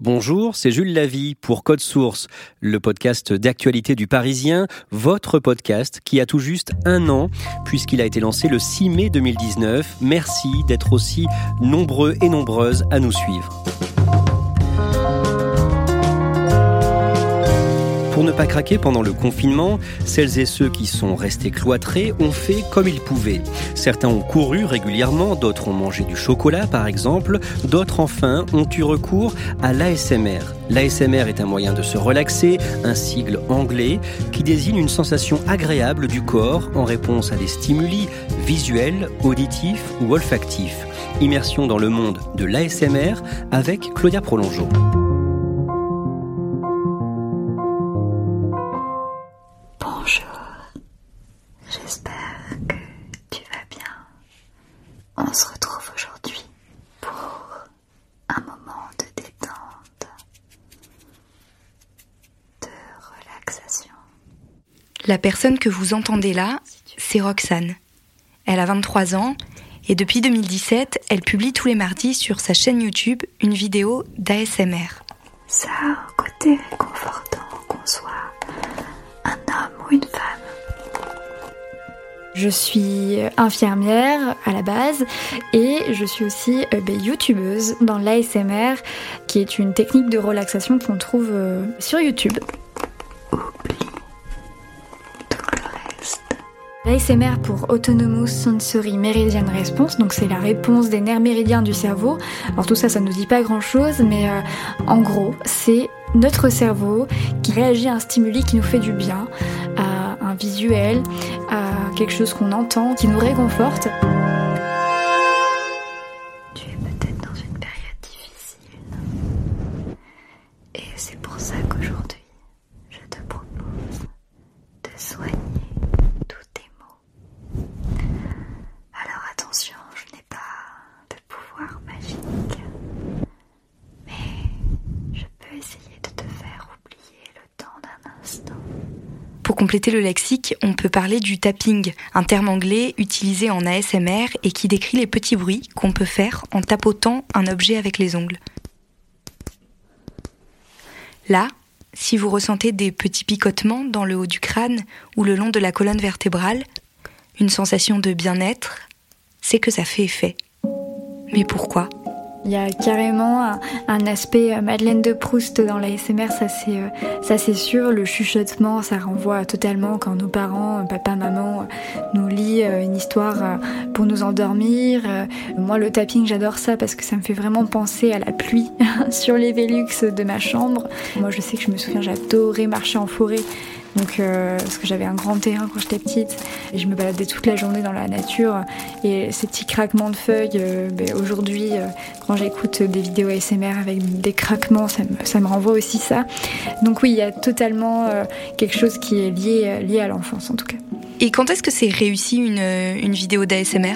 Bonjour, c'est Jules Lavie pour Code Source, le podcast d'actualité du Parisien, votre podcast qui a tout juste un an puisqu'il a été lancé le 6 mai 2019. Merci d'être aussi nombreux et nombreuses à nous suivre. Pour ne pas craquer pendant le confinement, celles et ceux qui sont restés cloîtrés ont fait comme ils pouvaient. Certains ont couru régulièrement, d'autres ont mangé du chocolat par exemple, d'autres enfin ont eu recours à l'ASMR. L'ASMR est un moyen de se relaxer, un sigle anglais qui désigne une sensation agréable du corps en réponse à des stimuli visuels, auditifs ou olfactifs. Immersion dans le monde de l'ASMR avec Claudia Prolongeau. Relaxation. La personne que vous entendez là, c'est Roxane. Elle a 23 ans et depuis 2017, elle publie tous les mardis sur sa chaîne YouTube une vidéo d'ASMR. Ça a un côté réconfortant qu'on soit un homme ou une femme. Je suis infirmière à la base et je suis aussi euh, ben, youtubeuse dans l'ASMR qui est une technique de relaxation qu'on trouve euh, sur YouTube. L'ASMR pour Autonomous Sensory Meridian Response, donc c'est la réponse des nerfs méridiens du cerveau. Alors tout ça, ça ne nous dit pas grand chose, mais euh, en gros, c'est notre cerveau qui réagit à un stimuli qui nous fait du bien, à un visuel, à quelque chose qu'on entend, qui nous réconforte. Tu es peut-être dans une période difficile. Et c'est pour ça qu'aujourd'hui, je te propose de soigner tous tes maux. Alors attention, je n'ai pas de pouvoir magique. Mais je peux essayer de te faire oublier le temps d'un instant. Pour compléter le lexique, on peut parler du tapping, un terme anglais utilisé en ASMR et qui décrit les petits bruits qu'on peut faire en tapotant un objet avec les ongles. Là, si vous ressentez des petits picotements dans le haut du crâne ou le long de la colonne vertébrale, une sensation de bien-être, c'est que ça fait effet. Mais pourquoi? Il y a carrément un, aspect euh, Madeleine de Proust dans l'ASMR, ça c'est euh, ça c'est sûr. Le chuchotement, ça renvoie totalement quand nos parents, papa, maman, nous lit euh, une histoire pour nous endormir. Moi, le tapping, j'adore ça parce que ça me fait vraiment penser à la pluie sur les Velux de ma chambre. Moi, je sais que je me souviens, j'adorais marcher en forêt donc, euh, parce que j'avais un grand terrain quand j'étais petite et je me baladais toute la journée dans la nature. Et ces petits craquements de feuilles, euh, ben, aujourd'hui, euh, quand j'écoute des vidéos ASMR avec des craquements, ça me, ça me, renvoie aussi ça. Donc, oui, il y a totalement quelque chose qui est lié, lié à l'enfance en tout cas. Et quand est-ce que c'est réussi une, une vidéo d'ASMR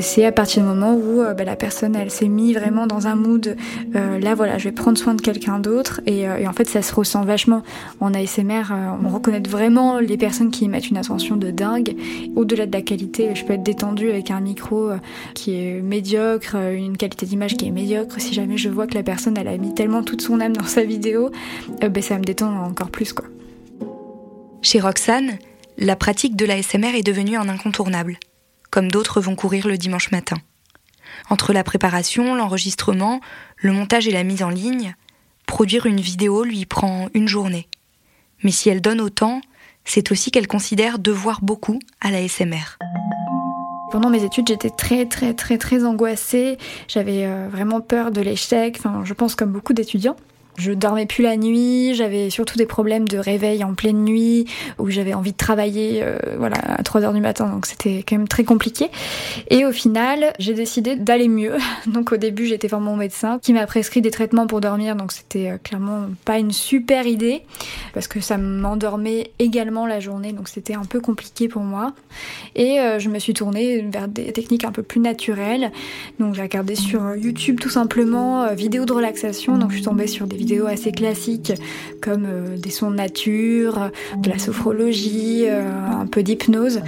c'est à partir du moment où euh, bah, la personne elle s'est mise vraiment dans un mood euh, là voilà je vais prendre soin de quelqu'un d'autre et, et, en fait ça se ressent vachement. En ASMR on reconnaît vraiment les personnes qui mettent une attention de dingue. Au-delà de la qualité je peux être détendue avec un micro qui est médiocre une qualité d'image qui est médiocre. Si jamais je vois que la personne elle a mis tellement toute son âme dans sa vidéo ben ça me détend encore plus quoi. Chez Roxane la pratique de l'ASMR est devenue un incontournable comme d'autres vont courir le dimanche matin. Entre la préparation, l'enregistrement, le montage et la mise en ligne, produire une vidéo lui prend une journée. Mais si elle donne autant, c'est aussi qu'elle considère devoir beaucoup à la SMR. Pendant mes études, j'étais très très très très angoissée. J'avais euh, vraiment peur de l'échec. Je pense comme beaucoup d'étudiants. Je dormais plus la nuit, j'avais surtout des problèmes de réveil en pleine nuit, où j'avais envie de travailler euh, voilà, à 3 heures du matin, donc c'était quand même très compliqué. Et au final, j'ai décidé d'aller mieux. Donc au début, j'étais voir mon médecin qui m'a prescrit des traitements pour dormir, donc c'était euh, clairement pas une super idée, parce que ça m'endormait également la journée, donc c'était un peu compliqué pour moi. Et euh, je me suis tournée vers des techniques un peu plus naturelles. Donc j'ai regardé sur YouTube tout simplement vidéos de relaxation, donc je suis tombée sur des vidéos assez classiques comme des sons de nature, de la sophrologie, un peu d'hypnose.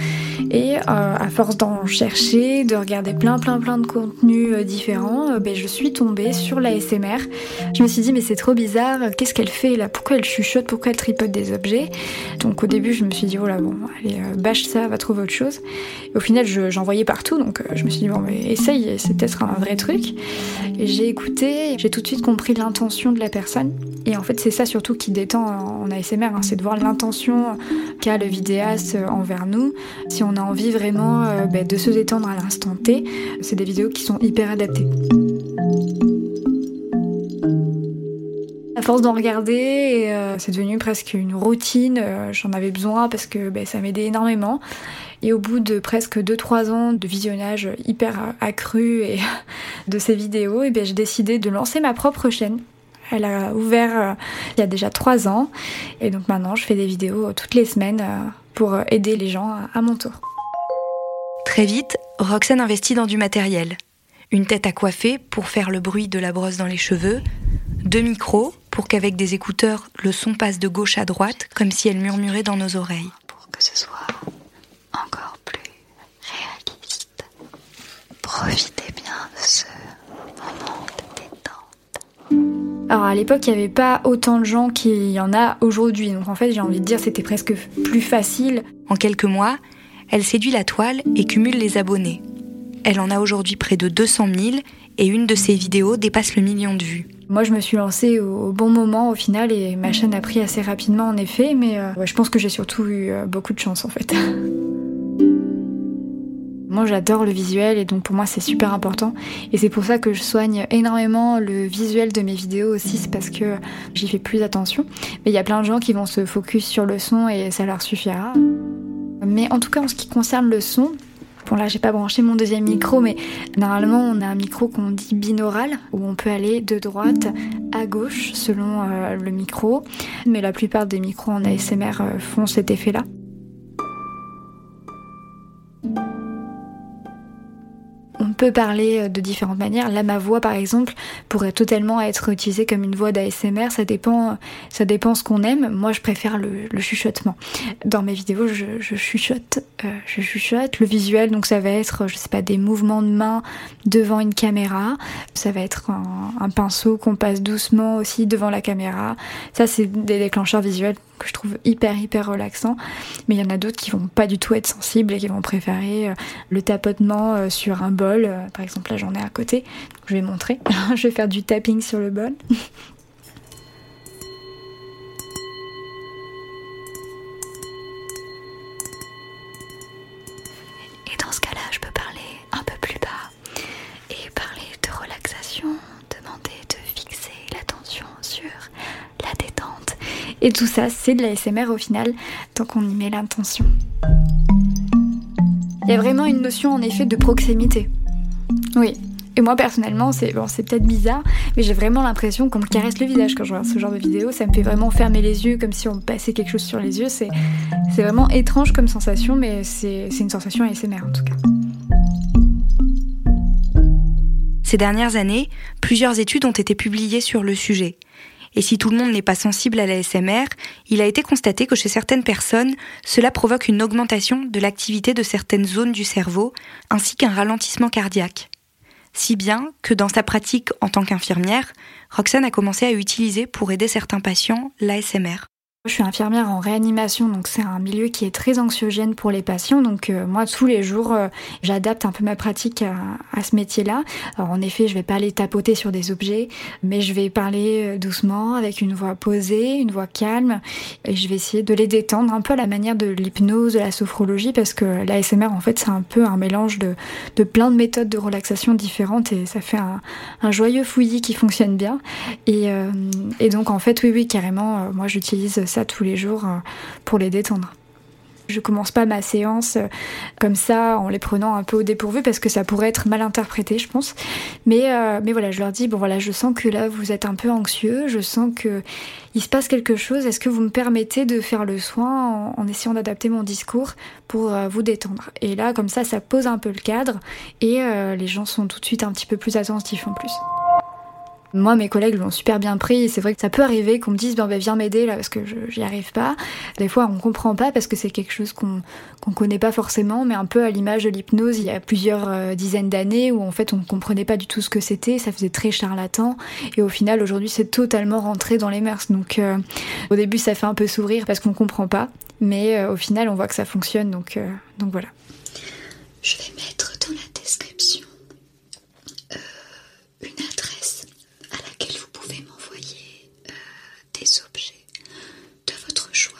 Et à force d'en chercher, de regarder plein plein plein de contenus différents, ben, je suis tombée sur la SMR. Je me suis dit mais c'est trop bizarre, qu'est-ce qu'elle fait là? Pourquoi elle chuchote? Pourquoi elle tripote des objets? Donc au début je me suis dit oh là bon, allez bâche ça, va trouver autre chose. au final j'en voyais partout donc je me suis dit bon mais essaye, c'est peut-être un vrai truc. Et j'ai écouté, j'ai tout de suite compris l'intention de la personne. Et en fait, c'est ça surtout qui détend en ASMR, hein, c'est de voir l'intention qu'a le vidéaste envers nous. Si on a envie vraiment euh, ben, de se détendre à l'instant T, c'est des vidéos qui sont hyper adaptées. À force d'en regarder, euh, c'est devenu presque une routine. Euh, j'en avais besoin parce que ben, ça m'aidait énormément. Et au bout de presque 2-3 ans de visionnage hyper accru et de ces vidéos, et bien j'ai décidé de lancer ma propre chaîne. Elle a ouvert euh, il y a déjà 3 ans. Et donc maintenant, je fais des vidéos toutes les semaines euh, pour aider les gens à mon tour. Très vite, Roxane investit dans du matériel. Une tête à coiffer pour faire le bruit de la brosse dans les cheveux, deux micros pour qu'avec des écouteurs, le son passe de gauche à droite comme si elle murmurait dans nos oreilles. Pour que ce soit encore plus réaliste. Profitez Alors à l'époque, il n'y avait pas autant de gens qu'il y en a aujourd'hui. Donc en fait, j'ai envie de dire c'était presque plus facile. En quelques mois, elle séduit la toile et cumule les abonnés. Elle en a aujourd'hui près de 200 000 et une de ses vidéos dépasse le million de vues. Moi, je me suis lancée au, bon moment au final et ma chaîne a pris assez rapidement en effet, mais euh, je pense que j'ai surtout eu euh, beaucoup de chance en fait. Moi j'adore le visuel et donc pour moi c'est super important et c'est pour ça que je soigne énormément le visuel de mes vidéos aussi, c'est parce que j'y fais plus attention. Mais il y a plein de gens qui vont se focus sur le son et ça leur suffira. Mais en tout cas en ce qui concerne le son, Bon là j'ai pas branché mon deuxième micro mais normalement on a un micro qu'on dit binaural où on peut aller de droite à gauche selon euh, le micro mais la plupart des micros en ASMR euh, font cet effet là. Peut parler euh, de différentes manières. Là, ma voix, par exemple, pourrait totalement être utilisée comme une voix d'ASMR. Ça dépend, ça dépend ce qu'on aime. Moi, je préfère le, chuchotement. Dans mes vidéos, je, chuchote, euh, je chuchote. Le visuel, donc ça va être, je sais pas, des mouvements de main devant une caméra. Ça va être un, pinceau qu'on passe doucement aussi devant la caméra. Ça, c'est des déclencheurs visuels que je trouve hyper hyper relaxant. Mais il y en a d'autres qui vont pas du tout être sensibles et qui vont préférer euh, le tapotement sur un bol euh, par exemple, là j'en ai à côté. je vais montrer. je vais faire du tapping sur le bol. Et dans ce cas-là, je peux parler un peu plus bas et parler de relaxation, demander de fixer l'attention sur la détente. Et tout ça, c'est de la SMR au final, tant qu'on y met l'intention. Il y a vraiment une notion en effet de proximité. Oui. Et moi personnellement, c'est bon, c'est peut-être bizarre, mais j'ai vraiment l'impression qu'on me caresse le visage quand je regarde ce genre de vidéo. Ça me fait vraiment fermer les yeux, comme si on me passait quelque chose sur les yeux. C'est, c'est vraiment étrange comme sensation, mais c'est, c'est une sensation ASMR en tout cas. Ces dernières années, plusieurs études ont été publiées sur le sujet. Et si tout le monde n'est pas sensible à la SMR, il a été constaté que chez certaines personnes, cela provoque une augmentation de l'activité de certaines zones du cerveau, ainsi qu'un ralentissement cardiaque. Si bien que dans sa pratique en tant qu'infirmière, Roxane a commencé à utiliser pour aider certains patients l'ASMR. Je suis infirmière en réanimation, donc c'est un milieu qui est très anxiogène pour les patients. Donc euh, moi, tous les jours, euh, j'adapte un peu ma pratique à, ce métier-là. Alors en effet, je vais pas aller tapoter sur des objets, mais je vais parler euh, doucement, avec une voix posée, une voix calme, et je vais essayer de les détendre un peu à la manière de l'hypnose, de la sophrologie, parce que l'ASMR, en fait, c'est un peu un mélange de, de plein de méthodes de relaxation différentes, et ça fait un, un joyeux fouillis qui fonctionne bien. Et, et donc en fait, oui, oui, carrément, moi j'utilise ça tous les jours euh, pour les détendre. Je commence pas ma séance euh, comme ça en les prenant un peu au dépourvu parce que ça pourrait être mal interprété, je pense. Mais, euh, mais voilà, je leur dis bon voilà, je sens que là vous êtes un peu anxieux, je sens que il se passe quelque chose. Est-ce que vous me permettez de faire le soin en, essayant d'adapter mon discours pour vous détendre? Et là, comme ça, ça pose un peu le cadre et les gens sont tout de suite un petit peu plus attentifs en plus. Moi, mes collègues l'ont super bien pris. C'est vrai que ça peut arriver qu'on me dise, ben, viens m'aider là parce que j'y arrive pas. Des fois, on comprend pas parce que c'est quelque chose qu'on connaît pas forcément, mais un peu à l'image de l'hypnose il y a plusieurs euh, dizaines d'années où en fait on ne comprenait pas du tout ce que c'était, ça faisait très charlatan. Et au final, aujourd'hui, c'est totalement rentré dans les mœurs. Donc, euh, au début, ça fait un peu sourire parce qu'on comprend pas, mais euh, au final, on voit que ça fonctionne. Donc, donc voilà. Je vais mettre dans la description une adresse à laquelle vous pouvez m'envoyer des objets de votre choix.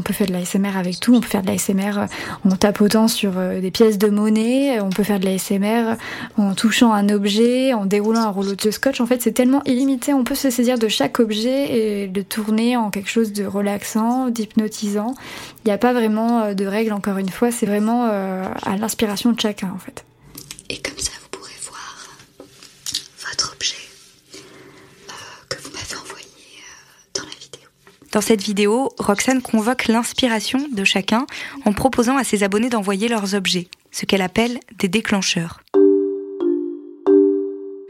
On peut faire de l'ASMR avec tout, on peut faire de l'ASMR en tapotant sur des pièces de monnaie, on peut faire de l'ASMR en touchant un objet, en déroulant un rouleau de scotch. En fait, c'est tellement illimité, on peut se saisir de chaque objet et le tourner en quelque chose de relaxant, d'hypnotisant. Il n'y a pas vraiment de règles, encore une fois, c'est vraiment à l'inspiration de chacun en fait. Et comme ça, vous pourrez voir votre objet euh, que vous m'avez envoyé euh, dans la vidéo. Dans cette vidéo, Roxane convoque l'inspiration de chacun en proposant à ses abonnés d'envoyer leurs objets, ce qu'elle appelle des déclencheurs.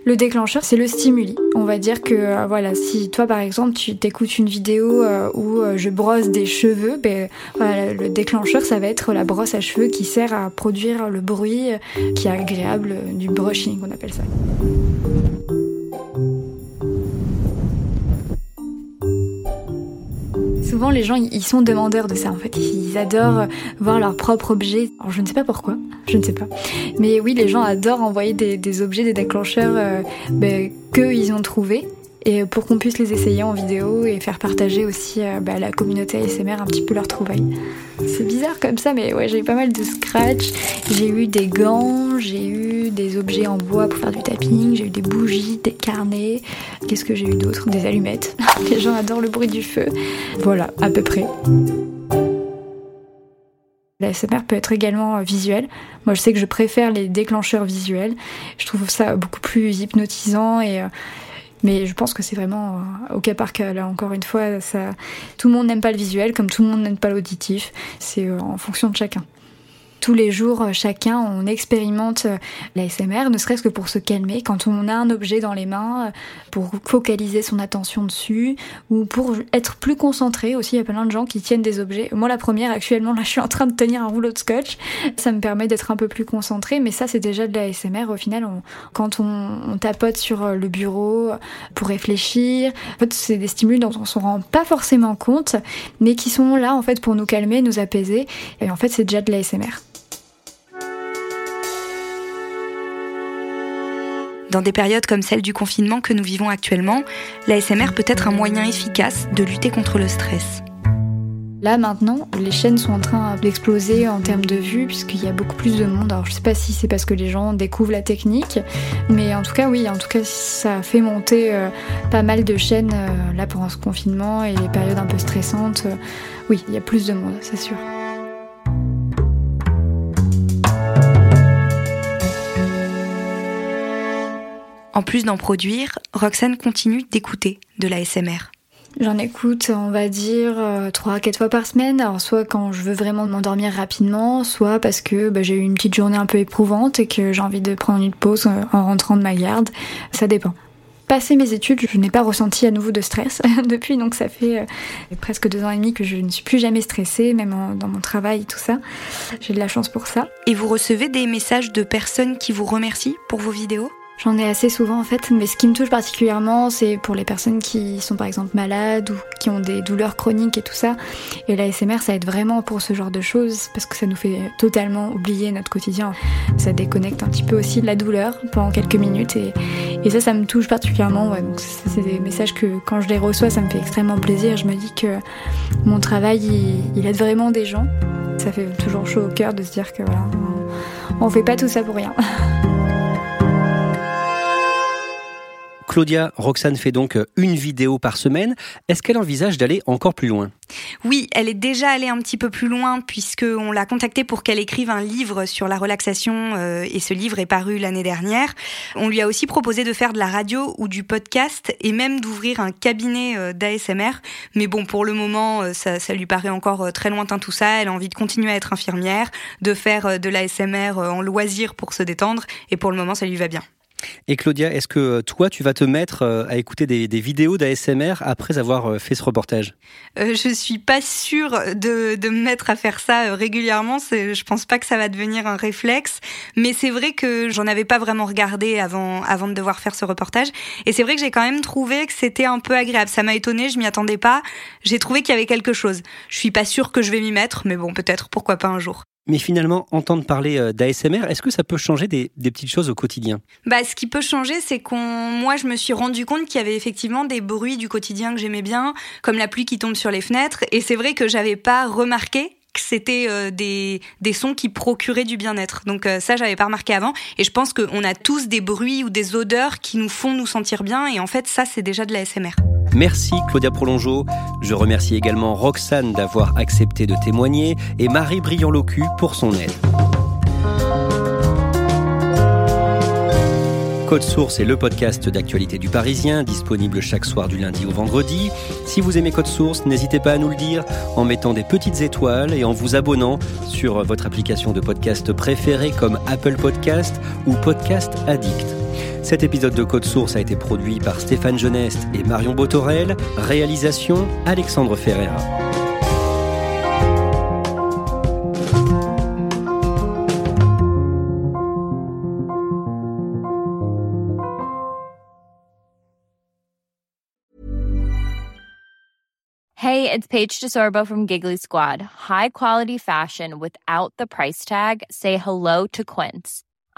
Le déclencheur, c'est le stimuli. On va dire que euh, voilà, si toi par exemple tu t'écoutes une vidéo euh, où euh, je brosse des cheveux, ben le déclencheur ça va être la brosse à cheveux qui sert à produire le bruit qui est agréable du brushing, on appelle ça. Souvent, les gens, ils sont demandeurs de ça, en fait. Ils adorent voir leur propre objet. Alors, je ne sais pas pourquoi, je ne sais pas. Mais oui, les gens adorent envoyer des, objets, des déclencheurs euh, ben, qu'ils ont trouvés et pour qu'on puisse les essayer en vidéo et faire partager aussi à bah, la communauté ASMR un petit peu leur trouvaille. C'est bizarre comme ça, mais ouais, j'ai eu pas mal de scratch. J'ai eu des gants, j'ai eu des objets en bois pour faire du tapping, j'ai eu des bougies, des carnets. Qu'est-ce que j'ai eu d'autre? Des allumettes. Les gens adorent le bruit du feu. Voilà, à peu près. La SMR peut être également visuelle. Moi, je sais que je préfère les déclencheurs visuels. Je trouve ça beaucoup plus hypnotisant et mais je pense que c'est vraiment euh, au cas par cas. Là, encore une fois, ça, tout le monde n'aime pas le visuel, comme tout le monde n'aime pas l'auditif. C'est euh, en fonction de chacun tous les jours, euh, chacun, on expérimente euh, l'ASMR, ne serait-ce que pour se calmer, quand on a un objet dans les mains, euh, pour focaliser son attention dessus, ou pour être plus concentré aussi. Il y a plein de gens qui tiennent des objets. Moi, la première, actuellement, là, je suis en train de tenir un rouleau de scotch. Ça me permet d'être un peu plus concentré, mais ça, c'est déjà de l'ASMR. Au final, quand on, tapote sur le bureau pour réfléchir, en fait, c'est des stimuli dont on s'en rend pas forcément compte, mais qui sont là, en fait, pour nous calmer, nous apaiser. Et en fait, c'est déjà de l'ASMR. Dans des périodes comme celle du confinement que nous vivons actuellement, l'ASMR peut être un moyen efficace de lutter contre le stress. Là maintenant, les chaînes sont en train d'exploser en termes de vues puisqu'il y a beaucoup plus de monde. Alors je sais pas si c'est parce que les gens découvrent la technique, mais en tout cas oui, en tout cas ça fait monter euh, pas mal de chaînes euh, là pendant ce confinement et les périodes un peu stressantes. Euh, oui, il y a plus de monde, c'est sûr. En plus d'en produire, Roxane continue d'écouter de la SMR. J'en écoute, on va dire, 3-4 euh, fois par semaine. Alors, soit quand je veux vraiment m'endormir rapidement, soit parce que bah, j'ai eu une petite journée un peu éprouvante et que j'ai envie de prendre une pause euh, en rentrant de ma garde. Ça dépend. Passé mes études, je n'ai pas ressenti à nouveau de stress depuis, donc ça fait euh, presque deux ans et demi que je ne suis plus jamais stressée, même dans mon travail et tout ça. J'ai de la chance pour ça. Et vous recevez des messages de personnes qui vous remercient pour vos vidéos? J'en ai assez souvent en fait, mais ce qui me touche particulièrement, c'est pour les personnes qui sont par exemple malades ou qui ont des douleurs chroniques et tout ça. Et la SMR, ça aide vraiment pour ce genre de choses parce que ça nous fait totalement oublier notre quotidien. Ça déconnecte un petit peu aussi de la douleur pendant quelques minutes et, ça, ça me touche particulièrement. Donc c'est des messages que quand je les reçois, ça me fait extrêmement plaisir. Je me dis que mon travail, il, il aide vraiment des gens. Ça fait toujours chaud au cœur de se dire que voilà, on, on fait pas tout ça pour rien. Claudia, Roxane fait donc euh, une vidéo par semaine. Est-ce qu'elle envisage d'aller encore plus loin? Oui, elle est déjà allée un petit peu plus loin puisqu'on l'a contactée pour qu'elle écrive un livre sur la relaxation euh, et ce livre est paru l'année dernière. On lui a aussi proposé de faire de la radio ou du podcast et même d'ouvrir un cabinet euh, d'ASMR. Mais bon, pour le moment, ça, ça lui paraît encore très lointain tout ça. Elle a envie de continuer à être infirmière, de faire de l'ASMR en loisir pour se détendre et pour le moment, ça lui va bien. Et Claudia, est-ce que toi, tu vas te mettre euh, à écouter des, vidéos d'ASMR après avoir euh, fait ce reportage? Euh, Je suis pas sûre de, de, me mettre à faire ça euh, régulièrement. Je pense pas que ça va devenir un réflexe, mais c'est vrai que j'en avais pas vraiment regardé avant, avant de devoir faire ce reportage. Et c'est vrai que j'ai quand même trouvé que c'était un peu agréable. Ça m'a étonné, je m'y attendais pas. J'ai trouvé qu'il y avait quelque chose. Je suis pas sûre que je vais m'y mettre, mais bon, peut-être, pourquoi pas un jour. Mais finalement, entendre parler euh, d'ASMR, est-ce que ça peut changer des, petites choses au quotidien? Bah, ce qui peut changer, c'est qu'on, moi, je me suis rendu compte qu'il y avait effectivement des bruits du quotidien que j'aimais bien, comme la pluie qui tombe sur les fenêtres. Et c'est vrai que j'avais pas remarqué que c'était euh, des, des sons qui procuraient du bien-être. Donc euh, ça, j'avais pas remarqué avant. Et je pense qu'on a tous des bruits ou des odeurs qui nous font nous sentir bien. Et en fait, ça, c'est déjà de la SMR. Merci Claudia Prolongeau. Je remercie également Roxane d'avoir accepté de témoigner et Marie Briand-Locu pour son aide. Code Source est le podcast d'actualité du Parisien, disponible chaque soir du lundi au vendredi. Si vous aimez Code Source, n'hésitez pas à nous le dire en mettant des petites étoiles et en vous abonnant sur votre application de podcast préférée comme Apple Podcast ou Podcast Addict. Cet épisode de Code Source a été produit par Stéphane Geneste et Marion Botorel. Réalisation Alexandre Ferreira. Hey, it's Paige DeSorbo from Giggly Squad. High quality fashion without the price tag? Say hello to Quince.